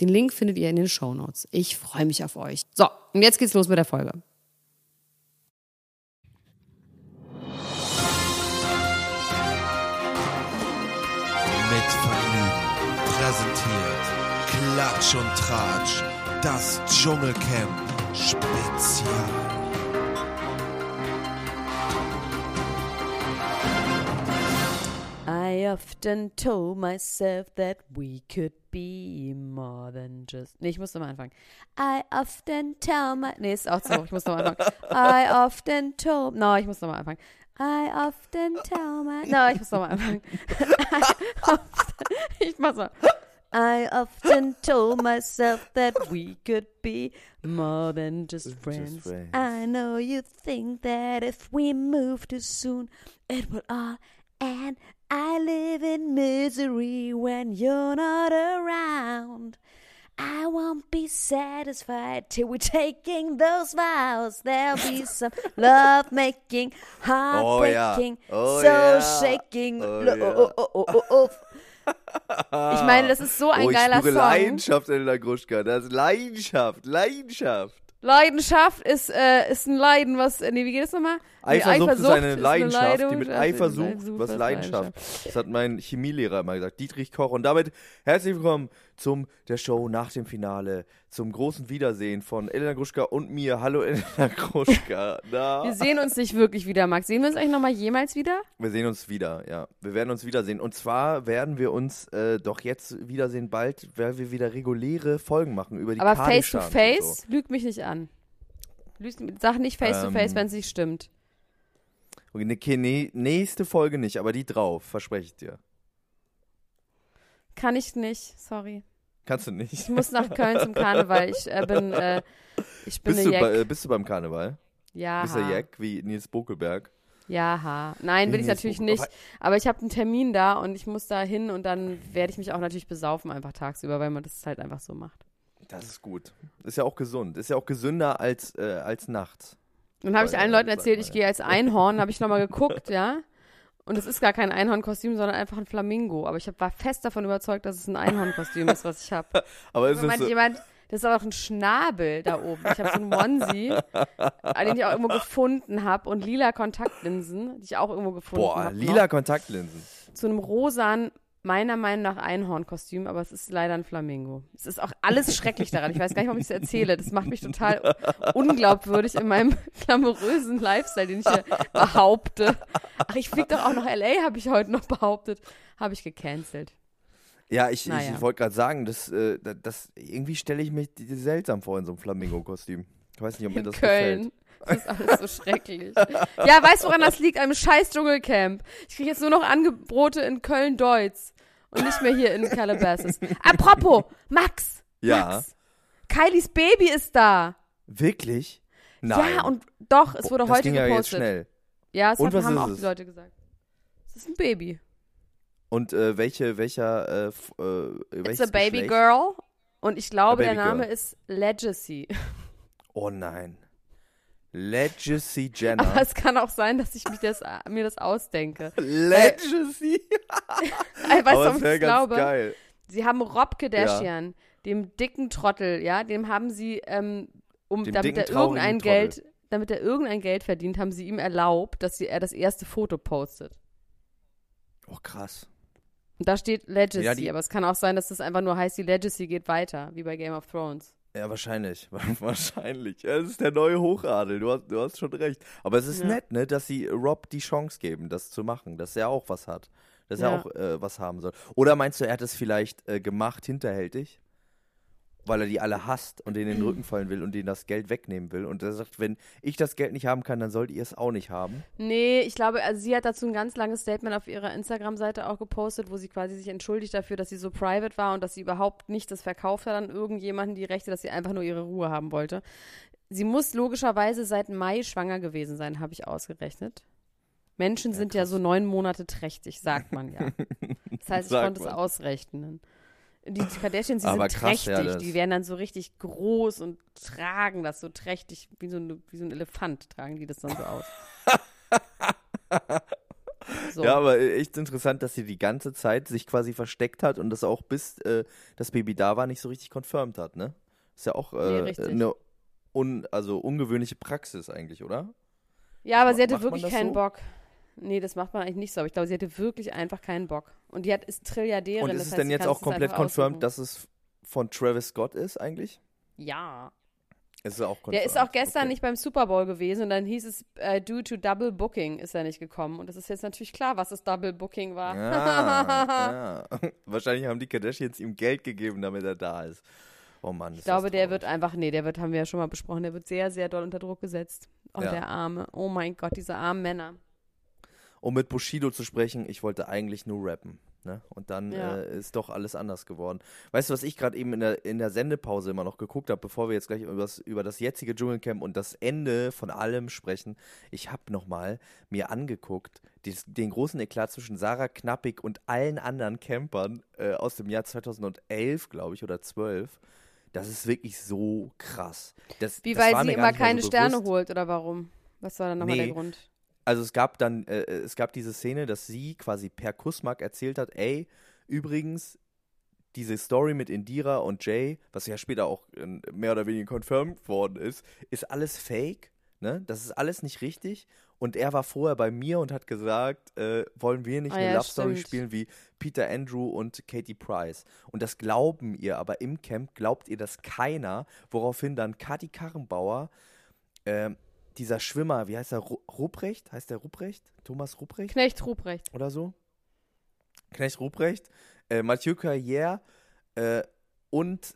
Den Link findet ihr in den Show Notes. Ich freue mich auf euch. So, und jetzt geht's los mit der Folge. Mit Vergnügen präsentiert Klatsch und Tratsch, das Dschungelcamp Spezial. I often told myself that we could be more than just. Nee, ich muss nochmal anfangen. I often tell my. Nee, ist auch so. Ich muss nochmal anfangen. I often told. No, ich muss nochmal anfangen. I often tell my. No, ich muss nochmal anfangen. ich mach's mal. I often told myself that we could be more than just friends. just friends. I know you think that if we move too soon, it will all end I live in misery when you're not around. I won't be satisfied till we're taking those vows. There'll be some love making, heartbreaking, oh, yeah. oh, so shaking. Oh, yeah. oh, oh, oh ich meine, das ist so ein oh, geiler Song. Leidenschaft, Elena Gruschka. Das ist Leidenschaft, Leidenschaft. Leidenschaft ist, äh, ist ein Leiden, was, nee, wie geht es nochmal? Eifersucht, Eifersucht ist eine Leidenschaft, eine die mit Eifer sucht, was Leidenschaft. Das hat mein Chemielehrer immer gesagt, Dietrich Koch. Und damit herzlich willkommen zum der Show nach dem Finale, zum großen Wiedersehen von Elena Gruschka und mir. Hallo Elena Gruschka. Na. Wir sehen uns nicht wirklich wieder, Max. Sehen wir uns eigentlich nochmal jemals wieder? Wir sehen uns wieder, ja. Wir werden uns wiedersehen. Und zwar werden wir uns äh, doch jetzt wiedersehen bald, weil wir wieder reguläre Folgen machen über die Aber face to face, so. lügt mich nicht an. Sag nicht face to face, ähm, wenn es nicht stimmt. Okay, ne, nächste Folge nicht, aber die drauf, verspreche ich dir. Kann ich nicht, sorry. Kannst du nicht? Ich muss nach Köln zum Karneval. Ich äh, bin, äh, ich bin bist, du bei, äh, bist du beim Karneval? Ja. Bist du Jack wie Nils Bokelberg? Ja, Nein, will ich natürlich nicht. Aber ich habe einen Termin da und ich muss da hin und dann werde ich mich auch natürlich besaufen einfach tagsüber, weil man das halt einfach so macht. Das ist gut. Ist ja auch gesund. Ist ja auch gesünder als, äh, als nachts. Dann habe ich allen Leuten erzählt, ich gehe als Einhorn, habe ich nochmal geguckt, ja. Und es ist gar kein Einhornkostüm, sondern einfach ein Flamingo. Aber ich hab, war fest davon überzeugt, dass es ein Einhornkostüm ist, was ich habe. Aber ist es so jemand, das ist auch ein Schnabel da oben. Ich habe so einen Onesie, den ich auch irgendwo gefunden habe und lila Kontaktlinsen, die ich auch irgendwo gefunden habe. Boah, hab lila noch. Kontaktlinsen. Zu einem rosanen meiner Meinung nach Einhornkostüm, aber es ist leider ein Flamingo. Es ist auch alles schrecklich daran. Ich weiß gar nicht, warum ich es erzähle. Das macht mich total unglaubwürdig in meinem glamourösen Lifestyle, den ich hier behaupte. Ach, ich fliege doch auch nach L.A., habe ich heute noch behauptet. Habe ich gecancelt. Ja, ich, naja. ich wollte gerade sagen, das, äh, das, irgendwie stelle ich mich seltsam vor in so einem Flamingo-Kostüm. Ich weiß nicht, ob mir das Köln. gefällt. Das ist alles so schrecklich. Ja, weißt du, woran das liegt? Einem scheiß Dschungelcamp. Ich kriege jetzt nur noch Angebote in Köln-Deutz und nicht mehr hier in Calabasas. Apropos, Max. Ja. Max, Kylies Baby ist da. Wirklich? Nein. Ja, und doch, es wurde das heute ging gepostet. Ja, jetzt schnell. ja, es und hat, haben auch es? die Leute gesagt. Es ist ein Baby. Und äh, welche, welcher, äh, äh, It's a baby Geschlecht? girl. Und ich glaube, der Name girl. ist Legacy. Oh nein. Legacy Jenner. Aber es kann auch sein, dass ich mich das, mir das ausdenke. Legacy? weißt du, warum ich glaube? Geil. Sie haben Rob Kardashian, ja. dem dicken Trottel, ja, dem haben sie, ähm, um, dem damit er irgendein Geld, damit er irgendein Geld verdient, haben sie ihm erlaubt, dass sie, er das erste Foto postet. Oh, krass. Und da steht Legacy, ja, aber es kann auch sein, dass das einfach nur heißt, die Legacy geht weiter, wie bei Game of Thrones. Ja, wahrscheinlich. wahrscheinlich. Ja, das ist der neue Hochadel. Du hast, du hast schon recht. Aber es ist ja. nett, ne, dass sie Rob die Chance geben, das zu machen, dass er auch was hat. Dass ja. er auch äh, was haben soll. Oder meinst du, er hat es vielleicht äh, gemacht, hinterhältig? Weil er die alle hasst und denen in den Rücken fallen will und denen das Geld wegnehmen will. Und er sagt, wenn ich das Geld nicht haben kann, dann sollt ihr es auch nicht haben. Nee, ich glaube, also sie hat dazu ein ganz langes Statement auf ihrer Instagram-Seite auch gepostet, wo sie quasi sich entschuldigt dafür, dass sie so private war und dass sie überhaupt nicht das verkauft hat an irgendjemanden die Rechte, dass sie einfach nur ihre Ruhe haben wollte. Sie muss logischerweise seit Mai schwanger gewesen sein, habe ich ausgerechnet. Menschen ja, sind krass. ja so neun Monate trächtig, sagt man ja. Das heißt, ich konnte es ausrechnen. Die Kardashians, die Aber sind krass, trächtig. Ja, die werden dann so richtig groß und tragen das so trächtig, wie so, ein, wie so ein Elefant tragen die das dann so aus. so. Ja, aber echt interessant, dass sie die ganze Zeit sich quasi versteckt hat und das auch bis äh, das Baby da war nicht so richtig confirmed hat, ne? Ist ja auch äh, nee, eine un, also ungewöhnliche Praxis eigentlich, oder? Ja, aber sie hatte wirklich keinen so? Bock. Nee, das macht man eigentlich nicht so. Aber ich glaube, sie hatte wirklich einfach keinen Bock. Und die hat, ist Trilliardärin. Und ist es denn jetzt auch komplett confirmed, dass es von Travis Scott ist eigentlich? Ja. Ist er auch confirmed. Der ist auch gestern okay. nicht beim Super Bowl gewesen und dann hieß es, uh, due to Double Booking ist er nicht gekommen. Und das ist jetzt natürlich klar, was das Double Booking war. Ja, ja. Wahrscheinlich haben die Kardashians ihm Geld gegeben, damit er da ist. Oh Mann. Ich glaube, der wird einfach, nee, der wird, haben wir ja schon mal besprochen, der wird sehr, sehr doll unter Druck gesetzt. Oh, ja. der Arme. Oh mein Gott, diese armen Männer um mit Bushido zu sprechen, ich wollte eigentlich nur rappen. Ne? Und dann ja. äh, ist doch alles anders geworden. Weißt du, was ich gerade eben in der, in der Sendepause immer noch geguckt habe, bevor wir jetzt gleich über das, über das jetzige Dschungelcamp und das Ende von allem sprechen? Ich habe nochmal mir angeguckt, dies, den großen Eklat zwischen Sarah Knappig und allen anderen Campern äh, aus dem Jahr 2011, glaube ich, oder 12. Das ist wirklich so krass. Das, Wie, das weil sie immer keine so Sterne holt, oder warum? Was war dann nochmal nee, der Grund? Also es gab dann, äh, äh, es gab diese Szene, dass sie quasi per Kussmark erzählt hat, ey, übrigens, diese Story mit Indira und Jay, was ja später auch äh, mehr oder weniger confirmed worden ist, ist alles fake, ne? Das ist alles nicht richtig. Und er war vorher bei mir und hat gesagt, äh, wollen wir nicht oh, eine ja, Love Story spielen wie Peter Andrew und Katie Price. Und das glauben ihr, aber im Camp glaubt ihr das keiner, woraufhin dann Kati Karrenbauer äh, dieser Schwimmer, wie heißt er? Ruprecht? Heißt der Ruprecht? Thomas Ruprecht? Knecht Ruprecht. Oder so? Knecht Ruprecht, äh, Mathieu Carrière äh, und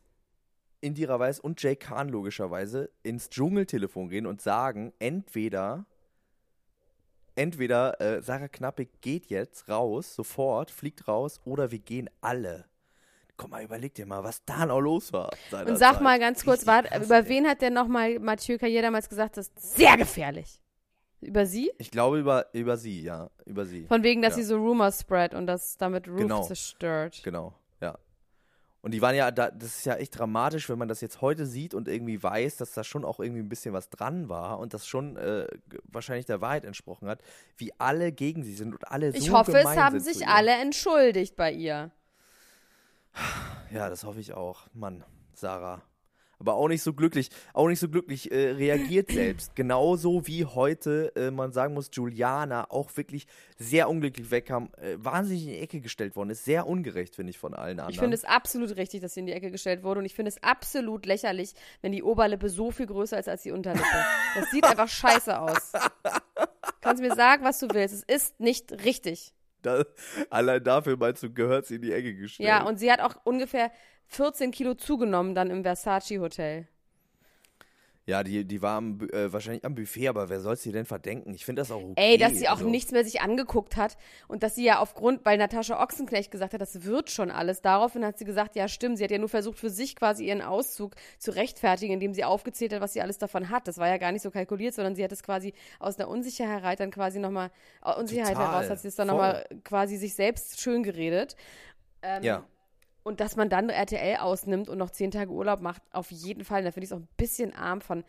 Indira Weiß und Jay Kahn logischerweise ins Dschungeltelefon gehen und sagen, entweder entweder äh, Sarah Knappig geht jetzt raus, sofort, fliegt raus, oder wir gehen alle. Guck mal, überleg dir mal, was da noch los war. Und sag Zeit. mal ganz kurz, war, über ey. wen hat denn nochmal Mathieu Carrier damals gesagt, das ist sehr gefährlich? Über sie? Ich glaube über, über sie, ja. Über sie. Von wegen, dass ja. sie so Rumors spread und das damit Roof genau. zerstört. Genau, ja. Und die waren ja, da, das ist ja echt dramatisch, wenn man das jetzt heute sieht und irgendwie weiß, dass da schon auch irgendwie ein bisschen was dran war und das schon äh, wahrscheinlich der Wahrheit entsprochen hat, wie alle gegen sie sind und alle so Ich hoffe, es haben sich alle entschuldigt bei ihr. Ja, das hoffe ich auch. Mann, Sarah. Aber auch nicht so glücklich, auch nicht so glücklich äh, reagiert selbst. Genauso wie heute, äh, man sagen muss, Juliana auch wirklich sehr unglücklich wegkam, äh, wahnsinnig in die Ecke gestellt worden ist. Sehr ungerecht, finde ich, von allen anderen. Ich finde es absolut richtig, dass sie in die Ecke gestellt wurde. Und ich finde es absolut lächerlich, wenn die Oberlippe so viel größer ist als die Unterlippe. Das sieht einfach scheiße aus. Kannst mir sagen, was du willst. Es ist nicht richtig. Da, allein dafür meinst du, gehört sie in die Ecke gestellt. Ja, und sie hat auch ungefähr 14 Kilo zugenommen dann im Versace Hotel. Ja, die, die war am, äh, wahrscheinlich am Buffet, aber wer soll sie denn verdenken? Ich finde das auch okay. Ey, dass sie auch also. nichts mehr sich angeguckt hat und dass sie ja aufgrund, weil Natascha Ochsenknecht gesagt hat, das wird schon alles. Daraufhin hat sie gesagt, ja stimmt, sie hat ja nur versucht für sich quasi ihren Auszug zu rechtfertigen, indem sie aufgezählt hat, was sie alles davon hat. Das war ja gar nicht so kalkuliert, sondern sie hat es quasi aus der Unsicherheit dann quasi nochmal, Unsicherheit Total. heraus hat sie es dann nochmal quasi sich selbst schön geredet. Ähm, ja. Und dass man dann RTL ausnimmt und noch zehn Tage Urlaub macht, auf jeden Fall. Da finde ich es auch ein bisschen arm von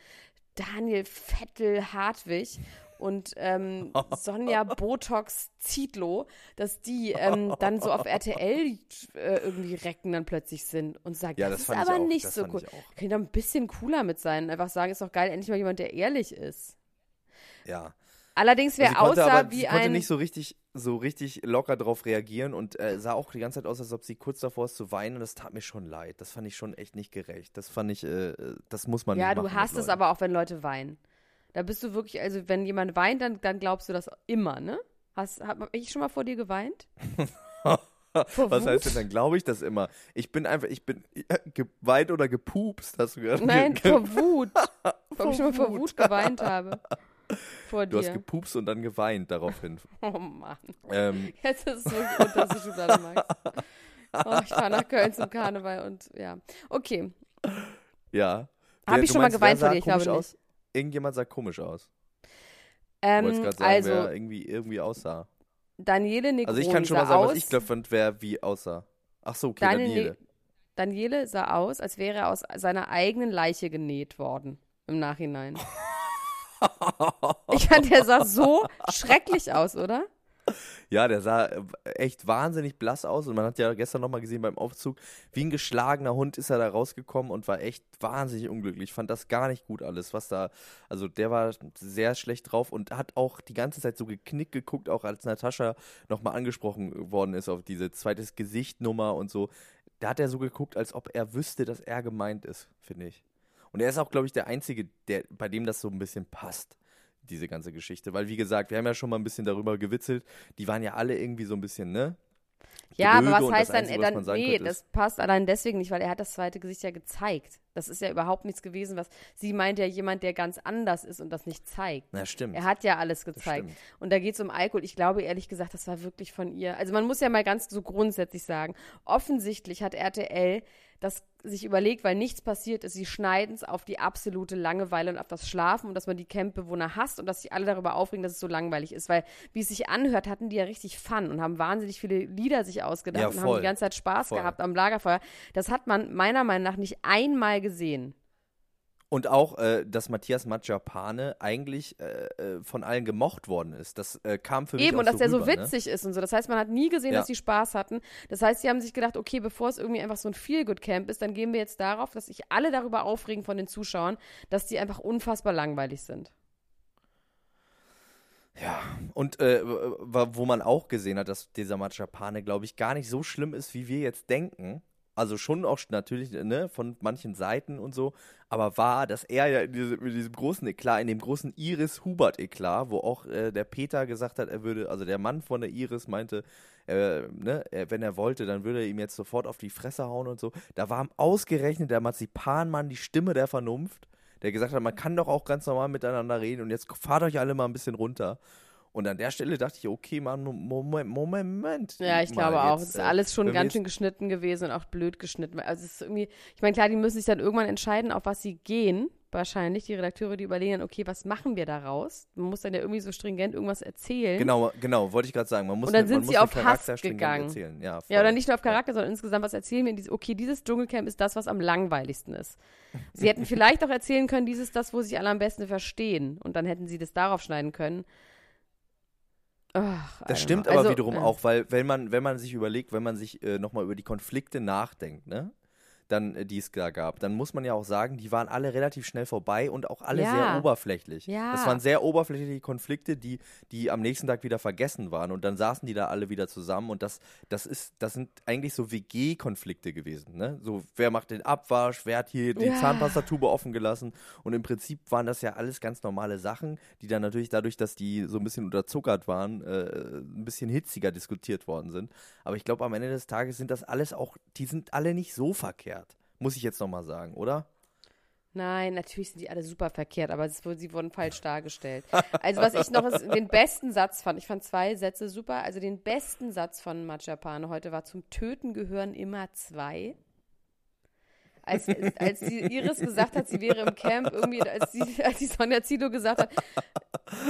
Daniel Vettel-Hartwig und ähm, Sonja Botox Zietlow, dass die ähm, dann so auf RTL äh, irgendwie recken dann plötzlich sind und sagen, ja, das, das ist aber nicht das so cool. Kann ich da ein bisschen cooler mit sein. Einfach sagen, ist doch geil, endlich mal jemand, der ehrlich ist. Ja. Allerdings, wer also aussah aber, wie sie ein. konnte nicht so richtig, so richtig locker drauf reagieren und äh, sah auch die ganze Zeit aus, als ob sie kurz davor ist zu weinen und das tat mir schon leid. Das fand ich schon echt nicht gerecht. Das fand ich, äh, das muss man ja, nicht machen. Ja, du hast es aber auch, wenn Leute weinen. Da bist du wirklich, also wenn jemand weint, dann, dann glaubst du das immer, ne? Hast, hab ich schon mal vor dir geweint? Was heißt denn dann, glaube ich das immer? Ich bin einfach, ich bin geweint oder gepupst, hast du gesagt? Nein, vor Wut. Ob ich schon mal vor Wut geweint habe. Vor du dir. hast gepupst und dann geweint daraufhin. Oh Mann. Ähm. Jetzt ist es so gut, dass du Schublade magst. Oh, ich fahre nach Köln zum Karneval und ja. Okay. Ja. Habe ich schon meinst, mal geweint vor dir? Ich glaube aus? nicht. Irgendjemand sah komisch aus. Ähm, du sagen, also, wer irgendwie, irgendwie aussah. Daniele Negroni Also ich kann schon mal sagen, was ich glaube, wer wie aussah. Ach so, okay, Daniele. Daniele. Daniele sah aus, als wäre er aus seiner eigenen Leiche genäht worden im Nachhinein. ich fand, der sah so schrecklich aus, oder? Ja, der sah äh, echt wahnsinnig blass aus und man hat ja gestern nochmal gesehen beim Aufzug, wie ein geschlagener Hund ist er da rausgekommen und war echt wahnsinnig unglücklich. Fand das gar nicht gut alles, was da, also der war sehr schlecht drauf und hat auch die ganze Zeit so geknickt geguckt, auch als Natascha nochmal angesprochen worden ist auf diese zweites Gesicht-Nummer und so. Da hat er so geguckt, als ob er wüsste, dass er gemeint ist, finde ich. Und er ist auch, glaube ich, der Einzige, der, bei dem das so ein bisschen passt diese ganze Geschichte. Weil, wie gesagt, wir haben ja schon mal ein bisschen darüber gewitzelt. Die waren ja alle irgendwie so ein bisschen, ne? Ja, aber was heißt dann, Einzige, dann nee, das passt allein deswegen nicht, weil er hat das zweite Gesicht ja gezeigt. Das ist ja überhaupt nichts gewesen, was sie meint ja jemand, der ganz anders ist und das nicht zeigt. Na, stimmt. Er hat ja alles gezeigt. Und da geht es um Alkohol. Ich glaube ehrlich gesagt, das war wirklich von ihr. Also man muss ja mal ganz so grundsätzlich sagen, offensichtlich hat RTL das sich überlegt, weil nichts passiert ist, sie schneiden es auf die absolute Langeweile und auf das Schlafen und dass man die Campbewohner hasst und dass sich alle darüber aufregen, dass es so langweilig ist. Weil, wie es sich anhört, hatten die ja richtig Fun und haben wahnsinnig viele Lieder sich ausgedacht ja, und haben die ganze Zeit Spaß voll. gehabt am Lagerfeuer. Das hat man meiner Meinung nach nicht einmal gesehen. Und auch, äh, dass Matthias Matjapane eigentlich äh, äh, von allen gemocht worden ist. Das äh, kam für mich Eben, und dass so der rüber, so ne? witzig ne? ist und so. Das heißt, man hat nie gesehen, ja. dass sie Spaß hatten. Das heißt, sie haben sich gedacht, okay, bevor es irgendwie einfach so ein Feel-Good-Camp ist, dann gehen wir jetzt darauf, dass sich alle darüber aufregen von den Zuschauern, dass die einfach unfassbar langweilig sind. Ja, und äh, wo man auch gesehen hat, dass dieser Matjapane, glaube ich, gar nicht so schlimm ist, wie wir jetzt denken. Also schon auch natürlich ne, von manchen Seiten und so, aber war, dass er ja in diesem, in diesem großen Eklat, in dem großen Iris-Hubert-Eklat, wo auch äh, der Peter gesagt hat, er würde, also der Mann von der Iris meinte, äh, ne, wenn er wollte, dann würde er ihm jetzt sofort auf die Fresse hauen und so. Da war ausgerechnet der Marzipanmann die Stimme der Vernunft, der gesagt hat, man kann doch auch ganz normal miteinander reden und jetzt fahrt euch alle mal ein bisschen runter. Und an der Stelle dachte ich, okay, Mann, Moment, Moment. Ja, ich glaube auch. Es ist äh, alles schon ganz schön geschnitten gewesen und auch blöd geschnitten. Also es ist irgendwie, ich meine, klar, die müssen sich dann irgendwann entscheiden, auf was sie gehen. Wahrscheinlich, die Redakteure, die überlegen dann, okay, was machen wir daraus? Man muss dann ja irgendwie so stringent irgendwas erzählen. Genau, genau, wollte ich gerade sagen. Man muss, und dann sind man sie auf Hass gegangen. Erzählen. Ja, ja, oder nicht nur auf Charakter, sondern insgesamt was erzählen wir. Okay, dieses Dschungelcamp ist das, was am langweiligsten ist. Sie hätten vielleicht auch erzählen können, dieses ist das, wo sie alle am besten verstehen. Und dann hätten sie das darauf schneiden können. Ach, das stimmt aber also, wiederum äh. auch, weil wenn man, wenn man sich überlegt, wenn man sich äh, nochmal über die Konflikte nachdenkt, ne? Dann, äh, die es da gab, dann muss man ja auch sagen, die waren alle relativ schnell vorbei und auch alle ja. sehr oberflächlich. Ja. Das waren sehr oberflächliche Konflikte, die, die am nächsten Tag wieder vergessen waren und dann saßen die da alle wieder zusammen und das, das ist, das sind eigentlich so WG-Konflikte gewesen, ne? So, wer macht den Abwasch, wer hat hier die ja. Zahnpastatube offen gelassen und im Prinzip waren das ja alles ganz normale Sachen, die dann natürlich dadurch, dass die so ein bisschen unterzuckert waren, äh, ein bisschen hitziger diskutiert worden sind. Aber ich glaube, am Ende des Tages sind das alles auch, die sind alle nicht so verkehrt verkehrt. Muss ich jetzt nochmal sagen, oder? Nein, natürlich sind die alle super verkehrt, aber ist, sie wurden falsch dargestellt. Also was ich noch den besten Satz fand, ich fand zwei Sätze super, also den besten Satz von Machapane heute war, zum Töten gehören immer zwei als, als die Iris gesagt hat, sie wäre im Camp, irgendwie, als die, als die Sonja Zito gesagt hat,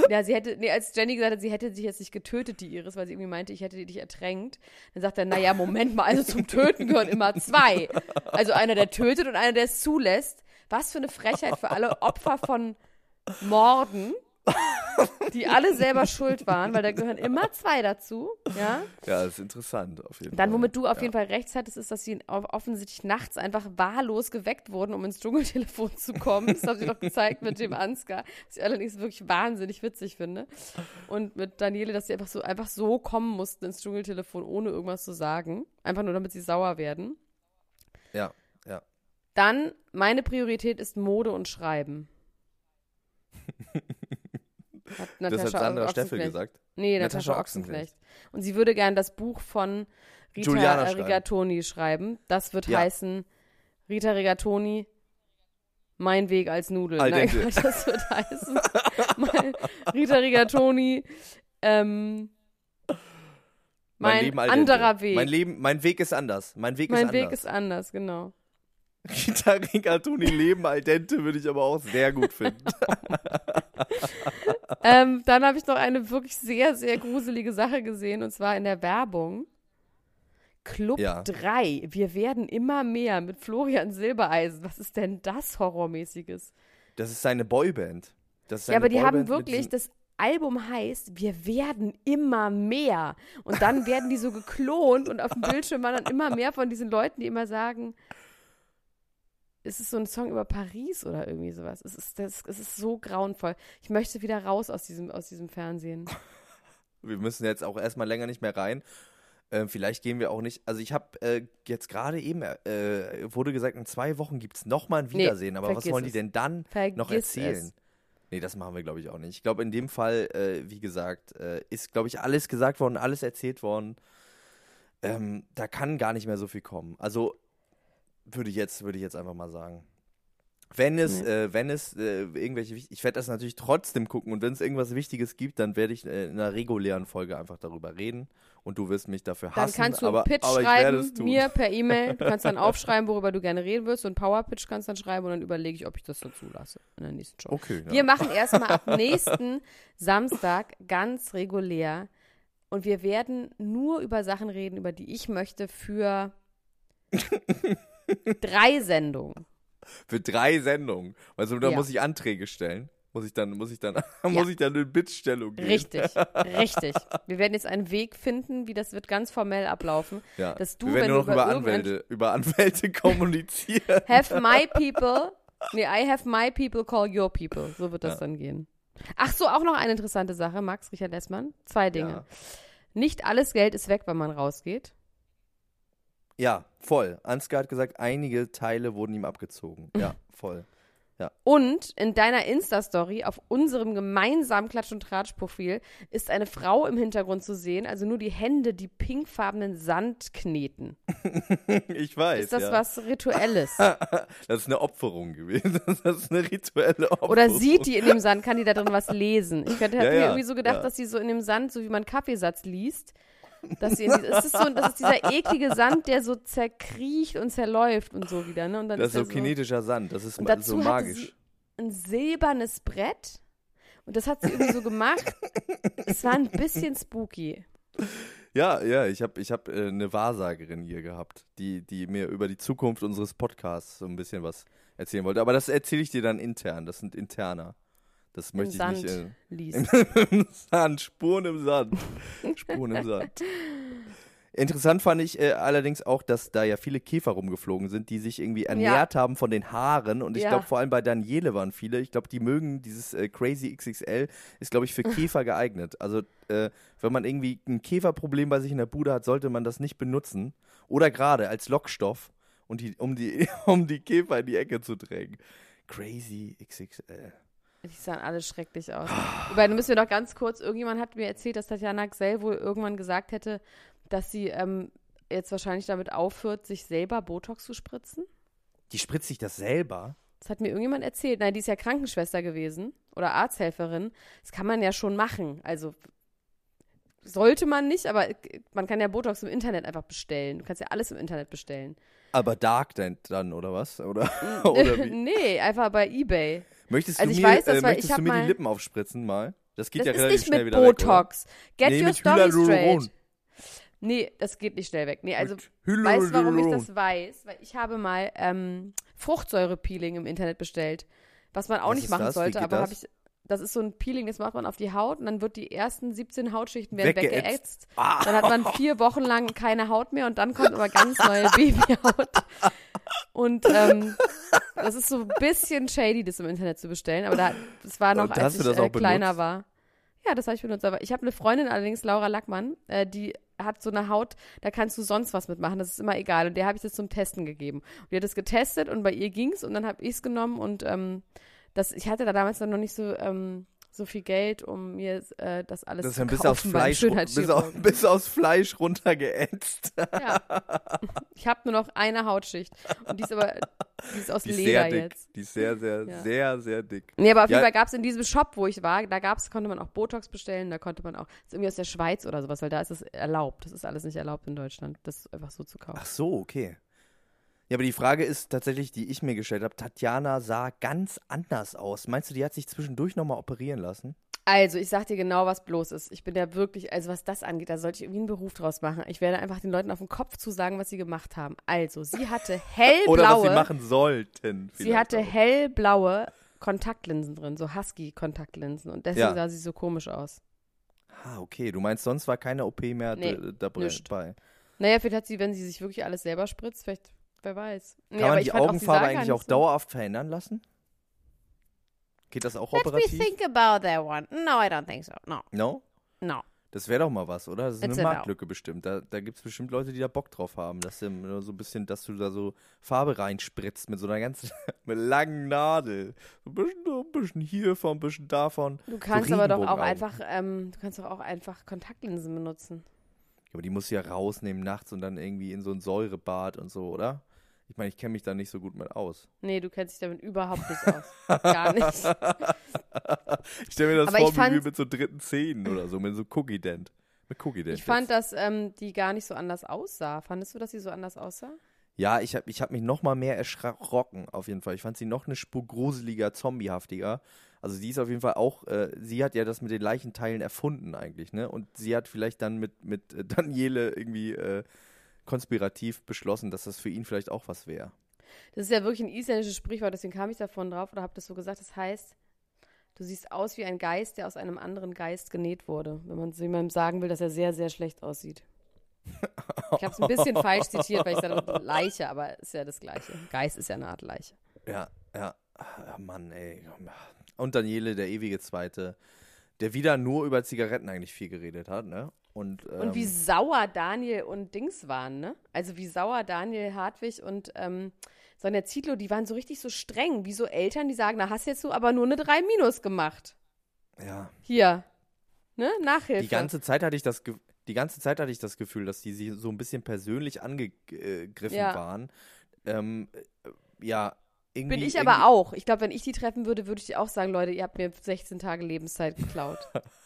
ja, sie hätte, nee, als Jenny gesagt hat, sie hätte sich jetzt nicht getötet, die Iris, weil sie irgendwie meinte, ich hätte dich ertränkt, dann sagt er, naja, Moment mal, also zum Töten gehören immer zwei. Also einer, der tötet und einer, der es zulässt. Was für eine Frechheit für alle Opfer von Morden die alle selber schuld waren, weil da gehören immer zwei dazu. Ja, ja das ist interessant auf jeden Dann, Fall. womit du auf ja. jeden Fall rechts hattest, ist, dass sie offensichtlich nachts einfach wahllos geweckt wurden, um ins Dschungeltelefon zu kommen. Das haben sie doch gezeigt mit dem Ansgar, was ich allerdings wirklich wahnsinnig witzig finde. Und mit Daniele, dass sie einfach so, einfach so kommen mussten ins Dschungeltelefon, ohne irgendwas zu sagen. Einfach nur, damit sie sauer werden. Ja, ja. Dann, meine Priorität ist Mode und Schreiben. Hat das hat Sandra Steffel gesagt. Nee, Natascha, Natascha Ochsenknecht. Ochsenknecht. Und sie würde gern das Buch von Rita Juliana Rigatoni schreiben. Das wird ja. heißen Rita Rigatoni, mein Weg als Nudel. Nein, das wird heißen. mein, Rita Rigatoni, ähm, mein, mein anderer Weg. Mein Leben, mein Weg ist anders. Mein Weg mein ist anders. Mein Weg ist anders, genau. Rita Rigatoni Leben al dente würde ich aber auch sehr gut finden. ähm, dann habe ich noch eine wirklich sehr, sehr gruselige Sache gesehen und zwar in der Werbung. Club ja. 3. Wir werden immer mehr mit Florian Silbereisen. Was ist denn das Horrormäßiges? Das ist seine Boyband. Ist seine ja, aber die Boyband haben wirklich, das Album heißt, wir werden immer mehr. Und dann werden die so geklont und auf dem Bildschirm waren dann immer mehr von diesen Leuten, die immer sagen, es ist so ein Song über Paris oder irgendwie sowas. Es ist, das, es ist so grauenvoll. Ich möchte wieder raus aus diesem, aus diesem Fernsehen. Wir müssen jetzt auch erstmal länger nicht mehr rein. Äh, vielleicht gehen wir auch nicht. Also ich habe äh, jetzt gerade eben, äh, wurde gesagt, in zwei Wochen gibt es nochmal ein Wiedersehen. Nee, aber was wollen die denn dann vergiss noch erzählen? Es. Nee, das machen wir, glaube ich, auch nicht. Ich glaube, in dem Fall, äh, wie gesagt, äh, ist, glaube ich, alles gesagt worden, alles erzählt worden. Ähm, da kann gar nicht mehr so viel kommen. Also würde ich jetzt, würde ich jetzt einfach mal sagen. Wenn es, nee. äh, wenn es äh, irgendwelche, ich werde das natürlich trotzdem gucken und wenn es irgendwas Wichtiges gibt, dann werde ich äh, in einer regulären Folge einfach darüber reden und du wirst mich dafür hassen. Dann kannst du aber, Pitch aber schreiben, mir per E-Mail. Du kannst dann aufschreiben, worüber du gerne reden willst und Power Pitch kannst dann schreiben und dann überlege ich, ob ich das dazu lasse in der nächsten Show. Okay. Ja. Wir machen erstmal ab nächsten Samstag ganz regulär und wir werden nur über Sachen reden, über die ich möchte für drei Sendungen. Für drei Sendungen. Also da ja. muss ich Anträge stellen. Muss ich dann, muss ich dann, ja. muss ich dann eine Bittstellung geben. Richtig, richtig. Wir werden jetzt einen Weg finden, wie das wird ganz formell ablaufen. Ja. Dass du, Wir werden nur noch über, über Anwälte, über Anwälte kommunizieren. Have my people, nee, I have my people call your people. So wird das ja. dann gehen. Ach so, auch noch eine interessante Sache, Max Richard Lessmann. Zwei Dinge. Nicht alles Geld ist weg, wenn man rausgeht. Ja, voll. Ansgar hat gesagt, einige Teile wurden ihm abgezogen. Ja, voll. Ja. Und in deiner Insta-Story auf unserem gemeinsamen Klatsch- und Tratsch-Profil ist eine Frau im Hintergrund zu sehen, also nur die Hände, die pinkfarbenen Sand kneten. ich weiß. Ist das ja. was Rituelles? das ist eine Opferung gewesen. Das ist eine rituelle Opferung. Oder sieht die in dem Sand, kann die da drin was lesen? Ich hätte ja, mir irgendwie so gedacht, dass sie so in dem Sand, so wie man Kaffeesatz liest, dass sie das, ist so, das ist dieser eklige Sand, der so zerkriecht und zerläuft und so wieder. Ne? Und dann das ist so kinetischer Sand, das ist und dazu so magisch. ein silbernes Brett und das hat sie irgendwie so gemacht. es war ein bisschen spooky. Ja, ja, ich habe ich hab, äh, eine Wahrsagerin hier gehabt, die, die mir über die Zukunft unseres Podcasts so ein bisschen was erzählen wollte. Aber das erzähle ich dir dann intern, das sind interner. Das Im möchte Sand ich nicht. Äh, liest. Im Sand, Spuren im Sand. Spuren im Sand. Interessant fand ich äh, allerdings auch, dass da ja viele Käfer rumgeflogen sind, die sich irgendwie ernährt ja. haben von den Haaren. Und ich ja. glaube, vor allem bei Daniele waren viele. Ich glaube, die mögen dieses äh, Crazy XXL, ist, glaube ich, für Käfer geeignet. Also, äh, wenn man irgendwie ein Käferproblem bei sich in der Bude hat, sollte man das nicht benutzen. Oder gerade als Lockstoff, und die, um, die, um die Käfer in die Ecke zu drängen. Crazy XXL. Die sahen alle schrecklich aus. Wobei, müssen wir noch ganz kurz, irgendjemand hat mir erzählt, dass Tatjana Xell wohl irgendwann gesagt hätte, dass sie ähm, jetzt wahrscheinlich damit aufhört, sich selber Botox zu spritzen. Die spritzt sich das selber? Das hat mir irgendjemand erzählt. Nein, die ist ja Krankenschwester gewesen oder Arzthelferin. Das kann man ja schon machen. Also sollte man nicht, aber man kann ja Botox im Internet einfach bestellen. Du kannst ja alles im Internet bestellen. Aber Dark dann, oder was? Oder, oder nee, einfach bei Ebay. Möchtest also du, mir, weiß, äh, möchtest du mir die Lippen aufspritzen mal? Das geht das ja relativ schnell wieder Botox. weg. Get nee, your story straight. Nee, das geht nicht schnell weg. Nee, also weißt du, warum ich das weiß? Weil ich habe mal ähm, Fruchtsäurepeeling im Internet bestellt. Was man auch was nicht machen das? sollte, aber habe ich. Das ist so ein Peeling, das macht man auf die Haut und dann wird die ersten 17 Hautschichten werden weggeätzt. weggeätzt. Ah. Dann hat man vier Wochen lang keine Haut mehr und dann kommt aber ganz neue Babyhaut. Und ähm, das ist so ein bisschen shady, das im Internet zu bestellen. Aber da, das war noch, als ich äh, kleiner war. Ja, das habe ich benutzt. Aber ich habe eine Freundin allerdings, Laura Lackmann, äh, die hat so eine Haut, da kannst du sonst was mitmachen, das ist immer egal. Und der habe ich das zum Testen gegeben. Und die hat es getestet und bei ihr ging es und dann habe ich es genommen und ähm, das, ich hatte da damals noch nicht so, ähm, so viel Geld, um mir äh, das alles das zu kaufen. Das ist ein bisschen Fleisch, bis, auf, bis aufs Fleisch runtergeätzt. Ja. Ich habe nur noch eine Hautschicht. Und die ist aber die ist aus die ist Leder jetzt. Die ist sehr, sehr, ja. sehr, sehr dick. Nee, aber auf ja. jeden Fall gab es in diesem Shop, wo ich war, da gab's, konnte man auch Botox bestellen, da konnte man auch, das ist irgendwie aus der Schweiz oder sowas, weil da ist es erlaubt. Das ist alles nicht erlaubt in Deutschland, das einfach so zu kaufen. Ach so, okay. Ja, aber die Frage ist tatsächlich, die ich mir gestellt habe, Tatjana sah ganz anders aus. Meinst du, die hat sich zwischendurch nochmal operieren lassen? Also, ich sag dir genau, was bloß ist. Ich bin ja wirklich, also was das angeht, da sollte ich irgendwie einen Beruf draus machen. Ich werde einfach den Leuten auf den Kopf zu sagen, was sie gemacht haben. Also, sie hatte hellblaue. Oder was sie machen sollten. Sie hatte auch. hellblaue Kontaktlinsen drin, so Husky-Kontaktlinsen. Und deswegen ja. sah sie so komisch aus. Ah, okay. Du meinst, sonst war keine OP mehr nee, dabei? Naja, vielleicht hat sie, wenn sie sich wirklich alles selber spritzt, vielleicht Wer weiß. Kann nee, man die Augenfarbe auch, eigentlich auch dauerhaft verändern lassen? Geht das auch Let operativ? Let me think about that one. No, I don't think so. No. No? No. Das wäre doch mal was, oder? Das ist It's eine Marktlücke bestimmt. Da, da gibt es bestimmt Leute, die da Bock drauf haben, dass du so ein bisschen, dass du da so Farbe reinspritzt mit so einer ganzen mit langen Nadel. Ein bisschen, ein bisschen hiervon, ein bisschen davon. Du kannst so aber doch auch einfach, ähm, du kannst doch auch einfach Kontaktlinsen benutzen. Aber die musst du ja rausnehmen nachts und dann irgendwie in so ein Säurebad und so, oder? Ich meine, ich kenne mich da nicht so gut mit aus. Nee, du kennst dich damit überhaupt nicht aus. Gar nicht. ich stelle mir das Aber vor fand, wie mit so dritten Zähnen oder so, mit so Cookie Dent. Mit Cookie Dent. Ich fand, dass ähm, die gar nicht so anders aussah. Fandest du, dass sie so anders aussah? Ja, ich habe ich hab mich noch mal mehr erschrocken, auf jeden Fall. Ich fand sie noch eine Spur gruseliger, zombiehaftiger. Also sie ist auf jeden Fall auch, äh, sie hat ja das mit den Leichenteilen erfunden eigentlich, ne? Und sie hat vielleicht dann mit, mit äh, Daniele irgendwie äh, konspirativ beschlossen, dass das für ihn vielleicht auch was wäre. Das ist ja wirklich ein isländisches Sprichwort, deswegen kam ich davon drauf oder habe das so gesagt. Das heißt, du siehst aus wie ein Geist, der aus einem anderen Geist genäht wurde. Wenn man jemandem sagen will, dass er sehr, sehr schlecht aussieht. Ich habe es ein bisschen falsch zitiert, weil ich sage Leiche, aber ist ja das Gleiche. Geist ist ja eine Art Leiche. Ja, ja. Ach, Mann, ey. Und Daniele, der ewige Zweite, der wieder nur über Zigaretten eigentlich viel geredet hat, ne? Und, ähm, und wie sauer Daniel und Dings waren, ne? Also wie sauer Daniel Hartwig und ähm, Sonja Zietlow, die waren so richtig so streng, wie so Eltern, die sagen, na hast jetzt so aber nur eine 3 Minus gemacht. Ja. Hier. Ne? Nachhilfe. Die ganze Zeit hatte ich das die ganze Zeit hatte ich das Gefühl, dass die sie so ein bisschen persönlich angegriffen ja. waren. Ähm, äh, ja, irgendwie, Bin ich aber auch. Ich glaube, wenn ich die treffen würde, würde ich auch sagen, Leute, ihr habt mir 16 Tage Lebenszeit geklaut.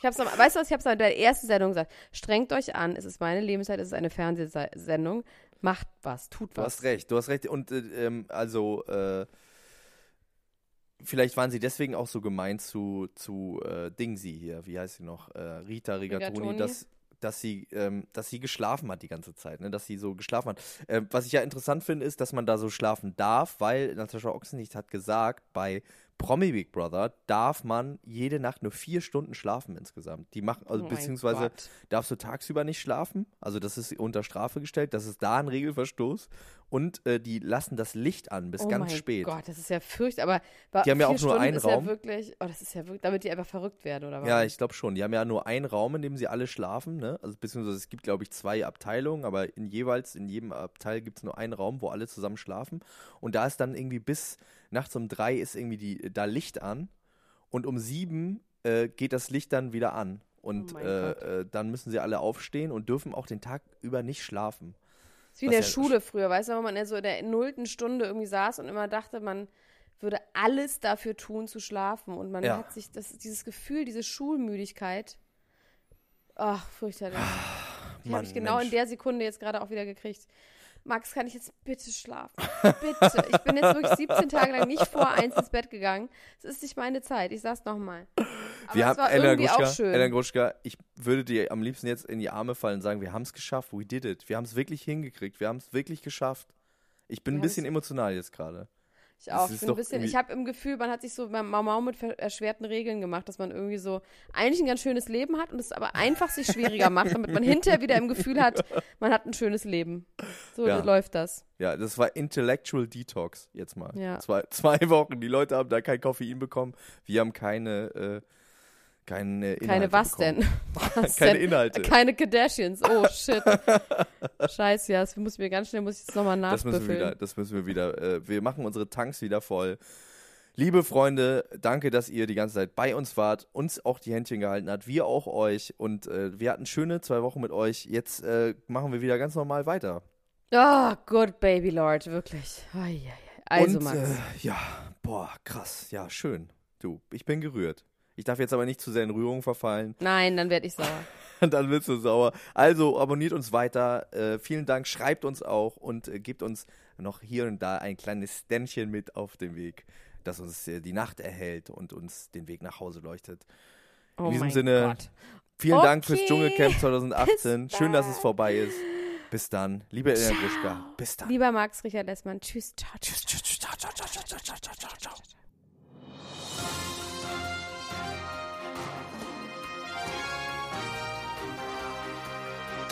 Ich hab's noch, weißt du was, ich habe es in der ersten Sendung gesagt. Strengt euch an, es ist meine Lebenszeit, es ist eine Fernsehsendung. Macht was, tut was. Du hast recht, du hast recht. Und äh, ähm, also, äh, vielleicht waren sie deswegen auch so gemein zu, zu äh, Dingsi hier, wie heißt sie noch? Äh, Rita Rigatoni, Rigatoni? dass dass sie, ähm, dass sie geschlafen hat die ganze Zeit, ne? dass sie so geschlafen hat. Äh, was ich ja interessant finde, ist, dass man da so schlafen darf, weil Natascha Ochsenlicht hat gesagt, bei Promi Big Brother darf man jede Nacht nur vier Stunden schlafen insgesamt. Die machen, also oh beziehungsweise darfst du tagsüber nicht schlafen. Also das ist unter Strafe gestellt. Das ist da ein Regelverstoß. Und äh, die lassen das Licht an bis oh ganz spät. Oh Gott, das ist ja fürchterlich. Aber die haben ja auch nur Stunden einen Raum. Ja wirklich, oh, das ist ja wirklich, damit die einfach verrückt werden oder was? Ja, ich glaube schon. Die haben ja nur einen Raum, in dem sie alle schlafen. Ne? Also beziehungsweise es gibt glaube ich zwei Abteilungen, aber in jeweils in jedem Abteil gibt es nur einen Raum, wo alle zusammen schlafen. Und da ist dann irgendwie bis nachts um drei ist irgendwie die, da Licht an und um sieben äh, geht das Licht dann wieder an. Und oh äh, äh, dann müssen sie alle aufstehen und dürfen auch den Tag über nicht schlafen. Ist wie in der Schule früher, weißt du, wo man ja so in der nullten Stunde irgendwie saß und immer dachte, man würde alles dafür tun zu schlafen. Und man ja. hat sich das, dieses Gefühl, diese Schulmüdigkeit, ach, fürchterlich. Die habe ich genau Mensch. in der Sekunde jetzt gerade auch wieder gekriegt. Max, kann ich jetzt bitte schlafen? Bitte. Ich bin jetzt wirklich 17 Tage lang nicht vor eins ins Bett gegangen. Es ist nicht meine Zeit. Ich sag's nochmal. Wir haben, Elena Gruschka. Elena Gruschka, ich würde dir am liebsten jetzt in die Arme fallen und sagen, wir haben es geschafft. We did it. Wir haben es wirklich hingekriegt. Wir haben es wirklich geschafft. Ich bin wir ein bisschen emotional jetzt gerade. Ich auch. Ich, bin ein bisschen, ich habe im Gefühl, man hat sich so beim Mau mit erschwerten Regeln gemacht, dass man irgendwie so eigentlich ein ganz schönes Leben hat und es aber einfach sich schwieriger macht, damit man hinterher wieder im Gefühl hat, man hat ein schönes Leben. So ja. läuft das. Ja, das war Intellectual Detox jetzt mal. Ja. Zwei, zwei Wochen. Die Leute haben da kein Koffein bekommen. Wir haben keine. Äh, keine Inhalte Keine was bekommen. denn? Was keine denn? Inhalte. Keine Kardashians. Oh shit. Scheiße, ja, das muss mir ganz schnell, muss ich jetzt nochmal nachbüffeln. Das müssen wir wieder, das müssen wir wieder. Äh, wir machen unsere Tanks wieder voll. Liebe Freunde, danke, dass ihr die ganze Zeit bei uns wart, uns auch die Händchen gehalten habt, wir auch euch. Und äh, wir hatten schöne zwei Wochen mit euch. Jetzt äh, machen wir wieder ganz normal weiter. Oh, good baby Lord, wirklich. Also, Und, Max. Äh, ja, boah, krass. Ja, schön. Du, ich bin gerührt. Ich darf jetzt aber nicht zu sehr in Rührung verfallen. Nein, dann werde ich sauer. dann wirst du sauer. Also abonniert uns weiter. Äh, vielen Dank, schreibt uns auch und äh, gebt uns noch hier und da ein kleines Ständchen mit auf dem Weg das uns äh, die Nacht erhält und uns den Weg nach Hause leuchtet. In oh diesem Sinne, Gott. vielen okay. Dank fürs Dschungelcamp 2018. Schön, dass es vorbei ist. Bis dann. Liebe Elena Gruschka, bis dann. Lieber Max Richard Lessmann, tschüss. Ciao, tschüss, tschüss, tschüss, ciao, ciao, ciao, ciao, ciao, ciao, ciao,